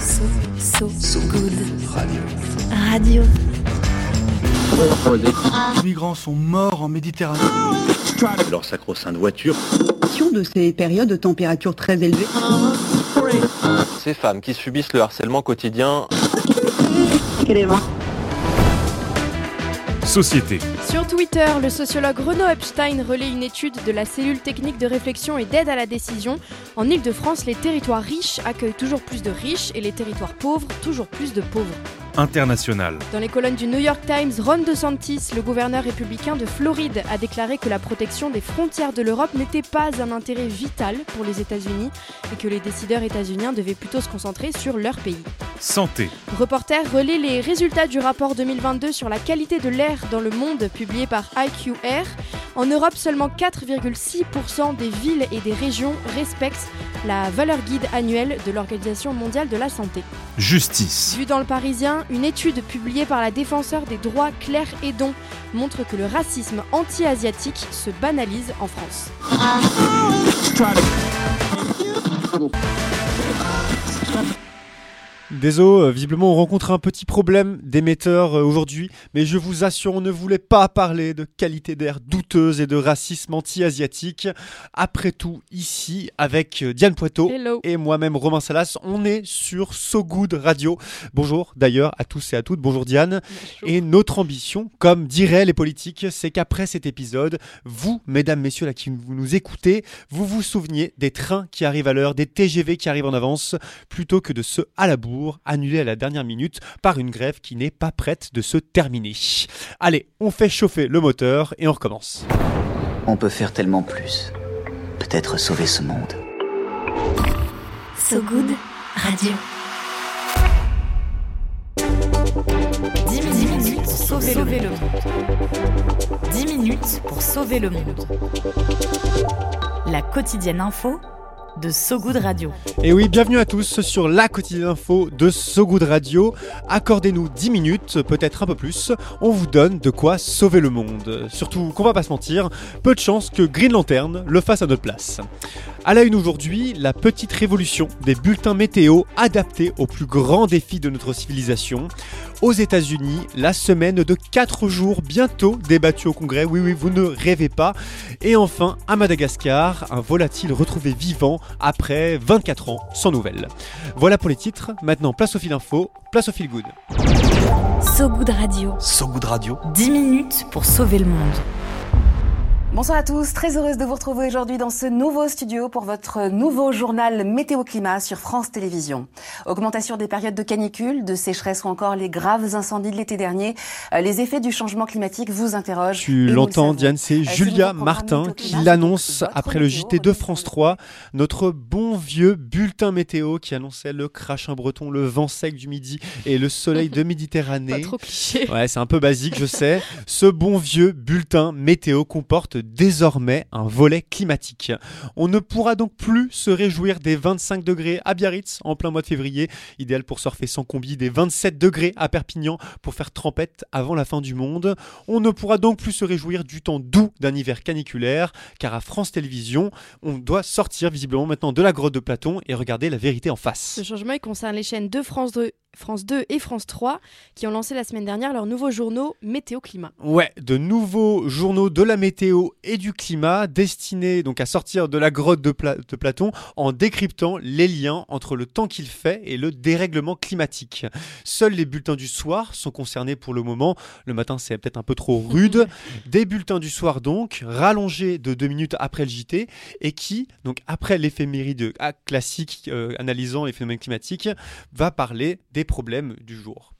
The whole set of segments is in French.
So, so, so good. Radio. Radio. Les migrants sont morts en Méditerranée. Leur sacro-sainte voiture. de ces périodes de température très élevées. Ces femmes qui subissent le harcèlement quotidien. Société. Sur Twitter, le sociologue Renaud Epstein relaie une étude de la cellule technique de réflexion et d'aide à la décision. En Ile-de-France, les territoires riches accueillent toujours plus de riches et les territoires pauvres toujours plus de pauvres. Dans les colonnes du New York Times, Ron DeSantis, le gouverneur républicain de Floride, a déclaré que la protection des frontières de l'Europe n'était pas un intérêt vital pour les États-Unis et que les décideurs états-uniens devaient plutôt se concentrer sur leur pays. Santé. Reporter relaie les résultats du rapport 2022 sur la qualité de l'air dans le monde publié par IQR. En Europe, seulement 4,6% des villes et des régions respectent la valeur guide annuelle de l'Organisation mondiale de la santé. Justice. Vu dans le Parisien, une étude publiée par la défenseur des droits Claire Edon montre que le racisme anti-asiatique se banalise en France. Désolé, visiblement on rencontre un petit problème d'émetteur euh, aujourd'hui, mais je vous assure, on ne voulait pas parler de qualité d'air douteuse et de racisme anti-asiatique. Après tout, ici, avec euh, Diane Poitot Hello. et moi-même Romain Salas, on est sur So Good Radio. Bonjour d'ailleurs à tous et à toutes, bonjour Diane. Et notre ambition, comme diraient les politiques, c'est qu'après cet épisode, vous, mesdames, messieurs, là qui vous nous écoutez, vous vous souveniez des trains qui arrivent à l'heure, des TGV qui arrivent en avance, plutôt que de ceux à la bourre, annulés à la dernière minute par une grève qui n'est pas prête de se terminer. Allez, on fait chauffer le moteur et on recommence. On peut faire tellement plus. Peut-être sauver ce monde. So good. Radio. 10 minutes pour sauver, le monde. 10 minutes pour sauver le monde. La quotidienne info de So Good Radio. Et oui, bienvenue à tous sur la quotidienne info de So Good Radio. Accordez-nous 10 minutes, peut-être un peu plus. On vous donne de quoi sauver le monde. Surtout qu'on va pas se mentir, peu de chances que Green Lantern le fasse à notre place. À la une aujourd'hui, la petite révolution des bulletins météo adaptés aux plus grands défis de notre civilisation. Aux États-Unis, la semaine de 4 jours bientôt débattue au Congrès. Oui, oui, vous ne rêvez pas. Et enfin, à Madagascar, un volatile retrouvé vivant après 24 ans sans nouvelles. Voilà pour les titres. Maintenant, place au fil info, place au fil good. So Good Radio. So Good Radio. 10 minutes pour sauver le monde. Bonsoir à tous, très heureuse de vous retrouver aujourd'hui dans ce nouveau studio pour votre nouveau journal Météo Climat sur France Télévisions. Augmentation des périodes de canicule, de sécheresse ou encore les graves incendies de l'été dernier, euh, les effets du changement climatique vous interrogent. Tu l'entends. Diane, c'est Euh, Julia Martin qui l'annonce après le JT de France météo. 3, notre bon vieux bulletin météo qui annonçait le crachin breton, le vent sec du midi et le soleil de Pas Méditerranée. trop cliché. Ouais, c'est un peu basique, je sais. Ce bon vieux bulletin météo comporte désormais un volet climatique. On ne pourra donc plus se réjouir des 25 degrés à Biarritz en plein mois de février, idéal pour surfer sans combi, des 27 degrés à Perpignan pour faire trempette avant la fin du monde. On ne pourra donc plus se réjouir du temps doux d'un hiver caniculaire, car à France Télévisions, on doit sortir visiblement maintenant de la grotte de Platon et regarder la vérité en face. Ce changement concerne les chaînes de France 2, France 2 et France 3 qui ont lancé la semaine dernière leurs nouveaux journaux Météo Climat. Ouais, de nouveaux journaux de la météo et du climat destinés donc à sortir de la grotte de, Pla- de Platon en décryptant les liens entre le temps qu'il fait et le dérèglement climatique. Seuls les bulletins du soir sont concernés pour le moment. Le matin, c'est peut-être un peu trop rude. Des bulletins du soir donc, rallongés de deux minutes après le JT et qui, donc après l'éphéméride ah, classique euh, analysant les phénomènes climatiques, va parler des problèmes du jour.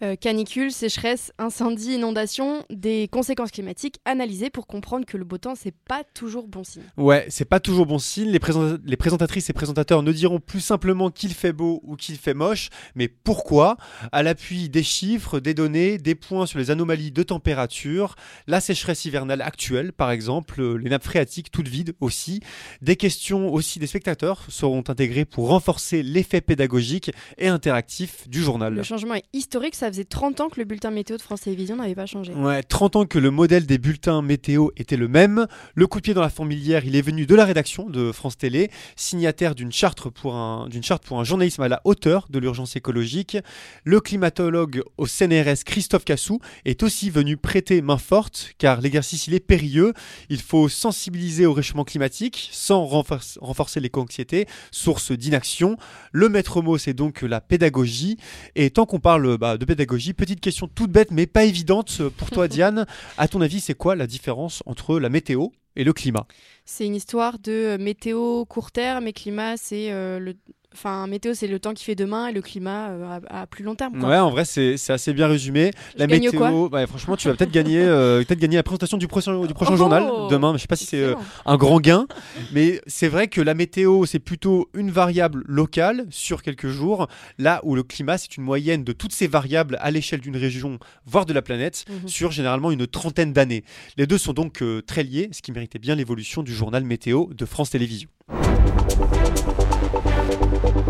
Euh, canicule, sécheresse, incendie, inondation, des conséquences climatiques analysées pour comprendre que le beau temps c'est pas toujours bon signe. Ouais, c'est pas toujours bon signe. Les, présenta- les présentatrices et présentateurs ne diront plus simplement qu'il fait beau ou qu'il fait moche, mais pourquoi? À l'appui des chiffres, des données, des points sur les anomalies de température, la sécheresse hivernale actuelle, par exemple, euh, les nappes phréatiques toutes vides aussi. Des questions aussi des spectateurs seront intégrées pour renforcer l'effet pédagogique et interactif du journal. Le changement est historique, ça faisait 30 ans que le bulletin météo de France Télévisions n'avait pas changé. Ouais, 30 ans que le modèle des bulletins météo était le même. Le coup de pied dans la fourmilière, il est venu de la rédaction de France Télé, signataire d'une charte pour un, charte pour un journalisme à la hauteur de l'urgence écologique. Le climatologue au CNRS, Christophe Cassou, est aussi venu prêter main forte, car l'exercice il est périlleux. Il faut sensibiliser au réchauffement climatique sans renforcer, renforcer l'éco-anxiété, source d'inaction. Le maître mot, c'est donc la pédagogie. Et tant qu'on parle bah, de pédagogie, petite question toute bête mais pas évidente pour toi, Diane. À ton avis, c'est quoi la différence entre la météo et le climat? C'est une histoire de météo court terme et climat, c'est euh, le Enfin, météo, c'est le temps qui fait demain et le climat euh, à, à, plus long terme. Quoi. Ouais, en vrai, c'est assez bien résumé. Je la météo, bah, franchement, tu vas peut-être gagner, euh, peut gagner la présentation du prochain, du prochain oh journal demain. Je sais pas si c'est euh, un grand gain, mais c'est vrai que la météo, c'est plutôt une variable locale sur quelques jours, là où le climat, c'est une moyenne de toutes ces variables à l'échelle d'une région, voire de la planète, mm -hmm. sur généralement une trentaine d'années. Les deux sont donc euh, très liés, ce qui méritait bien l'évolution du journal météo de France Télévisions.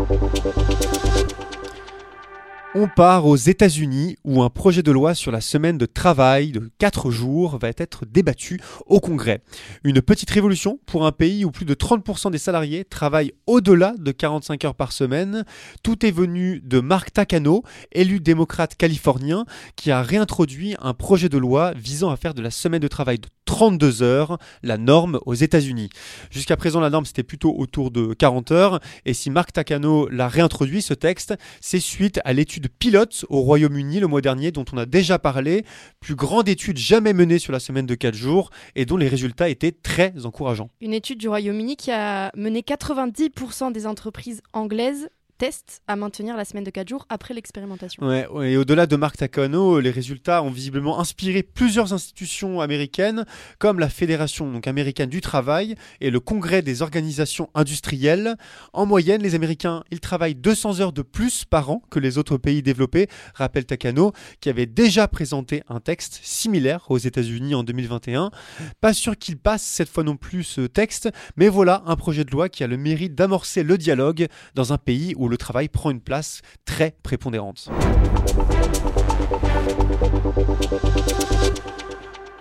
Thank you. On part aux États-Unis où un projet de loi sur la semaine de travail de 4 jours va être débattu au Congrès. Une petite révolution pour un pays où plus de 30% des salariés travaillent au-delà de 45 heures par semaine. Tout est venu de Mark Takano, élu démocrate californien, qui a réintroduit un projet de loi visant à faire de la semaine de travail de 32 heures la norme aux États-Unis. Jusqu'à présent, la norme c'était plutôt autour de 40 heures. Et si Mark Takano l'a réintroduit, ce texte, c'est suite à l'étude pilote au Royaume-Uni le mois dernier dont on a déjà parlé, plus grande étude jamais menée sur la semaine de 4 jours et dont les résultats étaient très encourageants. Une étude du Royaume-Uni qui a mené 90% des entreprises anglaises test à maintenir la semaine de 4 jours après l'expérimentation. Ouais, et au-delà de Mark Takano, les résultats ont visiblement inspiré plusieurs institutions américaines, comme la Fédération donc, américaine du travail et le Congrès des organisations industrielles. En moyenne, les Américains, ils travaillent 200 heures de plus par an que les autres pays développés, rappelle Takano, qui avait déjà présenté un texte similaire aux États-Unis en 2021. Pas sûr qu'il passe cette fois non plus ce texte, mais voilà un projet de loi qui a le mérite d'amorcer le dialogue dans un pays où le travail prend une place très prépondérante.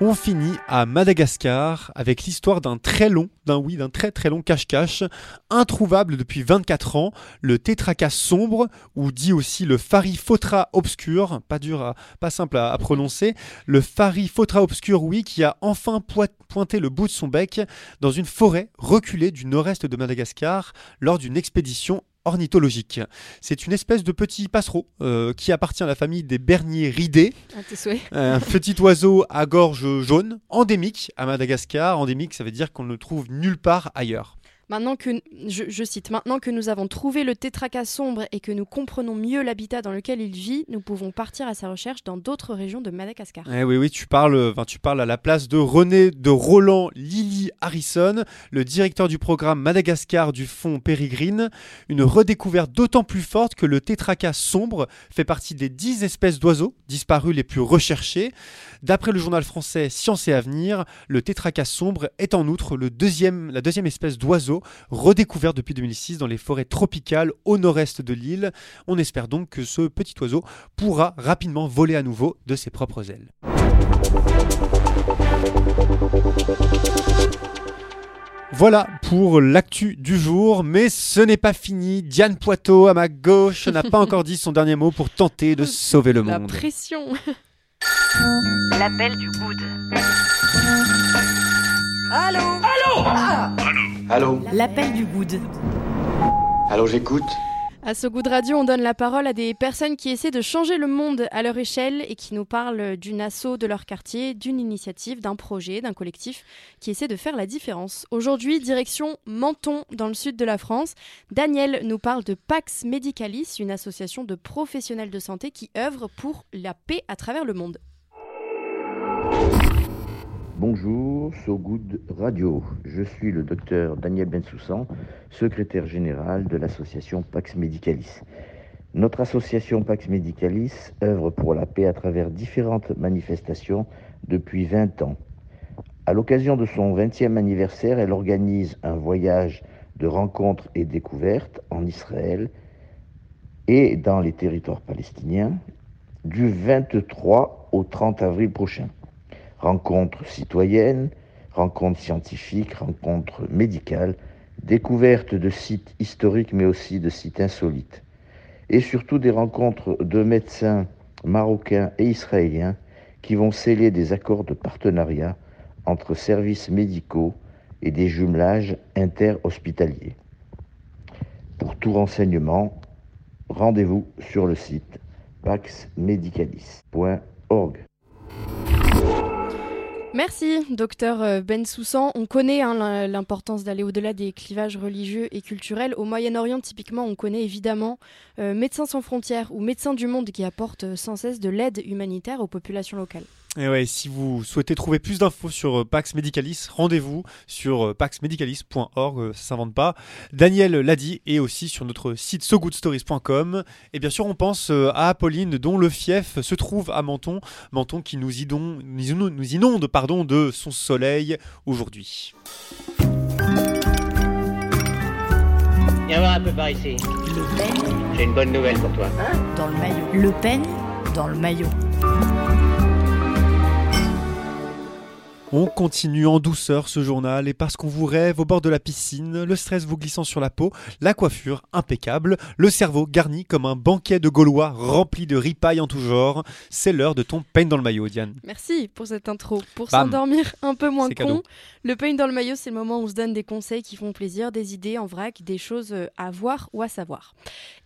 On finit à Madagascar avec l'histoire d'un très long, d'un oui, d'un très très long cache-cache, introuvable depuis 24 ans, le tétracas sombre, ou dit aussi le Farifotra obscur, pas dur, à, pas simple à, à prononcer, le Farifotra obscur, oui, qui a enfin pointé le bout de son bec dans une forêt reculée du nord-est de Madagascar lors d'une expédition ornithologique. C'est une espèce de petit passereau euh, qui appartient à la famille des berniers ridés. Un petit oiseau à gorge jaune, endémique à Madagascar. Endémique, ça veut dire qu'on ne le trouve nulle part ailleurs. Maintenant que, je, je, cite, maintenant que nous avons trouvé le tétracas sombre et que nous comprenons mieux l'habitat dans lequel il vit, nous pouvons partir à sa recherche dans d'autres régions de Madagascar. Eh oui, oui, tu parles, tu parles à la place de René de Roland Lily Harrison, le directeur du programme Madagascar du fonds Pérégrine. Une redécouverte d'autant plus forte que le tétracas sombre fait partie des 10 espèces d'oiseaux disparues les plus recherchées. D'après le journal français Science et Avenir, le tétracas sombre est en outre le deuxième, la deuxième espèce d'oiseau redécouverte depuis 2006 dans les forêts tropicales au nord-est de l'île. On espère donc que ce petit oiseau pourra rapidement voler à nouveau de ses propres ailes. Voilà pour l'actu du jour, mais ce n'est pas fini. Diane Poitot, à ma gauche, n'a pas encore dit son dernier mot pour tenter de sauver le monde. La pression L'appel du good. Allô Allô ah Allô L'appel du good. Allô, j'écoute. À ce goût de radio, on donne la parole à des personnes qui essaient de changer le monde à leur échelle et qui nous parlent d'une asso de leur quartier, d'une initiative, d'un projet, d'un collectif qui essaie de faire la différence. Aujourd'hui, direction Menton, dans le sud de la France. Daniel nous parle de Pax Medicalis, une association de professionnels de santé qui œuvre pour la paix à travers le monde. Bonjour, So Good Radio. Je suis le docteur Daniel Bensoussan, secrétaire général de l'association Pax Medicalis. Notre association Pax Medicalis œuvre pour la paix à travers différentes manifestations depuis 20 ans. À l'occasion de son 20e anniversaire, elle organise un voyage de rencontres et découvertes en Israël et dans les territoires palestiniens, du 23 au 30 avril prochain. Rencontres citoyennes, rencontres scientifiques, rencontres médicales, découvertes de sites historiques mais aussi de sites insolites. Et surtout des rencontres de médecins marocains et israéliens qui vont sceller des accords de partenariat entre services médicaux et des jumelages interhospitaliers. Pour tout renseignement, rendez-vous sur le site paxmedicalis.org. Merci, docteur euh, Ben Soussan. On connaît hein, l'importance d'aller au-delà des clivages religieux et culturels. Au Moyen-Orient, typiquement, on connaît évidemment euh, Médecins sans frontières ou Médecins du monde qui apportent euh, sans cesse de l'aide humanitaire aux populations locales. Et ouais, si vous souhaitez trouver plus d'infos sur euh, Pax Medicalis, rendez-vous sur euh, paxmedicalis.org, euh, ça s'invente pas. Daniel l'a dit, et aussi sur notre site sogoodstories.com. Et bien sûr, on pense à Apolline, dont le fief se trouve à Menton. Menton qui nous inonde, nous inonde pardon, de son soleil aujourd'hui. Viens voir un peu par ici. Le peigne J'ai une bonne nouvelle pour toi. dans le maillot. Le peigne dans le maillot. On continue en douceur ce journal et parce qu'on vous rêve au bord de la piscine, le stress vous glissant sur la peau, la coiffure impeccable, le cerveau garni comme un banquet de Gaulois rempli de ripailles en tout genre, c'est l'heure de ton peigne dans le maillot, Diane. Merci pour cette intro. Pour s'endormir un peu moins con, cadeau. le peigne dans le maillot, c'est le moment où on se donne des conseils qui font plaisir, des idées en vrac, des choses euh, à voir ou à savoir.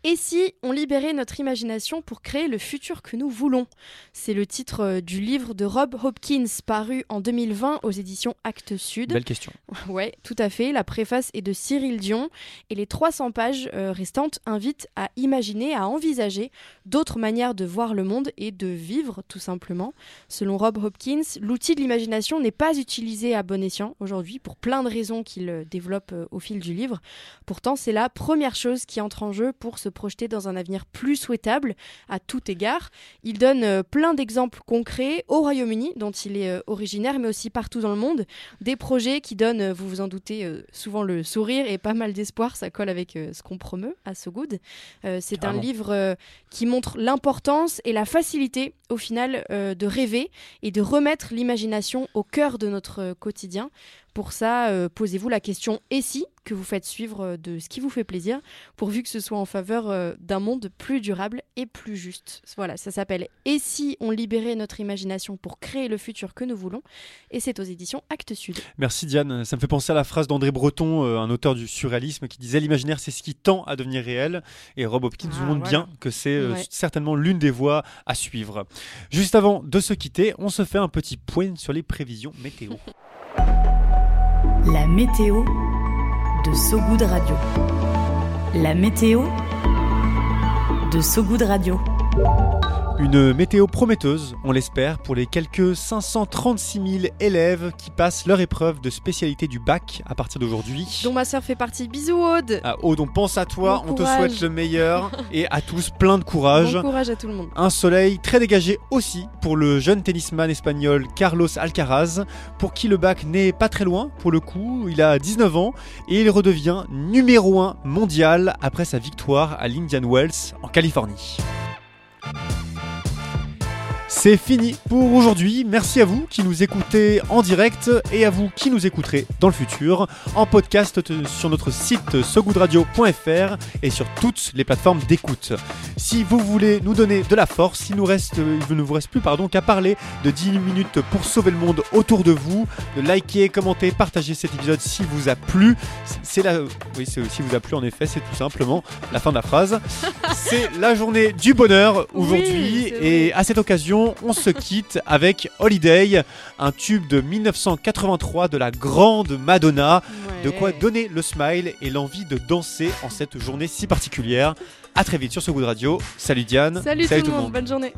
Et si on libérait notre imagination pour créer le futur que nous voulons? C'est le titre euh, du livre de Rob Hopkins paru en 2020 aux éditions Actes Sud. Belle question. Ouais, tout à fait. La préface est de Cyril Dion et les 300 pages euh, restantes invitent à imaginer, à envisager d'autres manières de voir le monde et de vivre, tout simplement. Selon Rob Hopkins, l'outil de l'imagination n'est pas utilisé à bon escient aujourd'hui pour plein de raisons qu'il euh, développe euh, au fil du livre. Pourtant, c'est la première chose qui entre en jeu pour se projeter dans un avenir plus souhaitable à tout égard. Il donne euh, plein d'exemples concrets au Royaume-Uni, dont il est originaire, mais aussi partout dans le monde. Des projets qui donnent, euh, vous vous en doutez, euh, souvent le sourire et pas mal d'espoir. Ça colle avec euh, ce qu'on promeut à So Good. Euh, c'est un livre qui montre l'importance et la facilité, au final, de rêver et de remettre l'imagination au cœur de notre quotidien. Pour ça, euh, posez-vous la question et si que vous faites suivre euh, de ce qui vous fait plaisir, pourvu que ce soit en faveur euh, d'un monde plus durable et plus juste. Voilà, ça s'appelle Et si on libérait notre imagination pour créer le futur que nous voulons? Et c'est aux éditions Actes Sud. Merci Diane, ça me fait penser à la phrase d'André Breton, euh, un auteur du surréalisme, qui disait l'imaginaire c'est ce qui tend à devenir réel, et Rob Hopkins Ah, nous montre voilà. bien que c'est euh, Ouais. certainement l'une des voies à suivre. Juste avant de se quitter, on se fait un petit point sur les prévisions météo. La météo de So Good Radio. La météo de So Good Radio. Une météo prometteuse, on l'espère, pour les quelques 536 000 élèves qui passent leur épreuve de spécialité du bac à partir d'aujourd'hui. Dont ma sœur fait partie. Bisous Aude Ah, Aude, on pense à toi, Bon on te souhaite le meilleur et à tous plein de courage. Bon courage à tout le monde. Un soleil très dégagé aussi pour le jeune tennisman espagnol Carlos Alcaraz, pour qui le bac n'est pas très loin pour le coup. Il a 19 ans et il redevient numéro 1 mondial après sa victoire à l'Indian Wells en Californie. C'est fini pour aujourd'hui. Merci à vous qui nous écoutez en direct et à vous qui nous écouterez dans le futur en podcast sur notre site sogoodradio.fr et sur toutes les plateformes d'écoute. Si vous voulez nous donner de la force, il nous reste, il ne vous reste plus pardon qu'à parler de 10 minutes pour sauver le monde autour de vous, de liker, commenter, partager cet épisode s'il vous a plu. C'est la, oui, c'est si vous a plu en effet, c'est tout simplement la fin de la phrase. C'est la journée du bonheur aujourd'hui Oui, et à cette occasion, on se quitte avec Holiday, un tube de 1983 de la grande Madonna. De quoi donner le smile et l'envie de danser en cette journée si particulière. À très vite sur ce goût de radio. Salut Diane. Salut, tout, le monde, bonne journée.